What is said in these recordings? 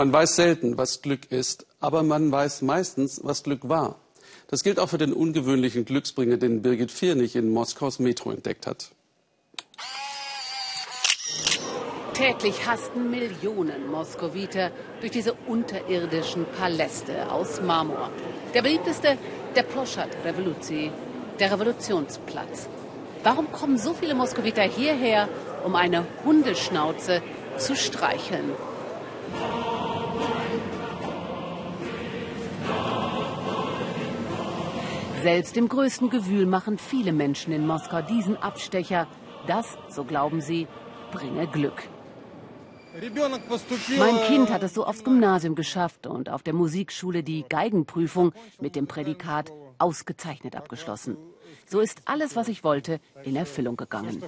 Man weiß selten, was Glück ist, aber man weiß meistens, was Glück war. Das gilt auch für den ungewöhnlichen Glücksbringer, den Birgit Viernig in Moskaus Metro entdeckt hat. Täglich hasten Millionen Moskowiter durch diese unterirdischen Paläste aus Marmor. Der beliebteste, der Ploschat Revoluzi, der Revolutionsplatz. Warum kommen so viele Moskowiter hierher, um eine Hundeschnauze zu streicheln? Selbst im größten Gewühl machen viele Menschen in Moskau diesen Abstecher. Das, so glauben sie, bringe Glück. Mein Kind hat es so aufs Gymnasium geschafft und auf der Musikschule die Geigenprüfung mit dem Prädikat ausgezeichnet abgeschlossen. So ist alles, was ich wollte, in Erfüllung gegangen.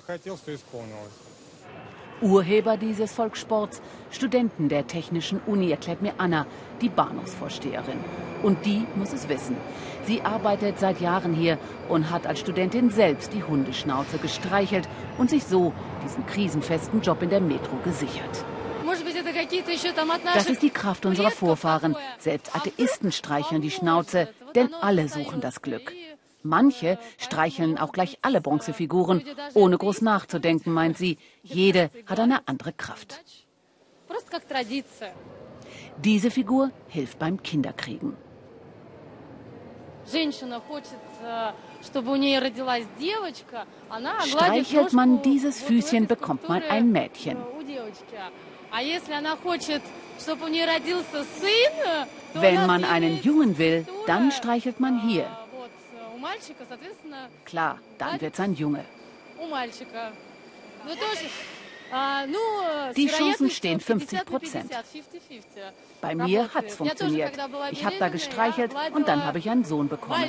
Urheber dieses Volkssports, Studenten der Technischen Uni, erklärt mir Anna, die Bahnhofsvorsteherin. Und die muss es wissen. Sie arbeitet seit Jahren hier und hat als Studentin selbst die Hundeschnauze gestreichelt und sich so diesen krisenfesten Job in der Metro gesichert. Das ist die Kraft unserer Vorfahren. Selbst Atheisten streicheln die Schnauze, denn alle suchen das Glück. Manche streicheln auch gleich alle Bronzefiguren, ohne groß nachzudenken, meint sie. Jede hat eine andere Kraft. Diese Figur hilft beim Kinderkriegen. Streichelt man dieses Füßchen, bekommt man ein Mädchen. Wenn man einen Jungen will, dann streichelt man hier. Klar, dann wird es ein Junge. Die Chancen stehen 50 Prozent. Bei mir hat es funktioniert. Ich habe da gestreichelt und dann habe ich einen Sohn bekommen.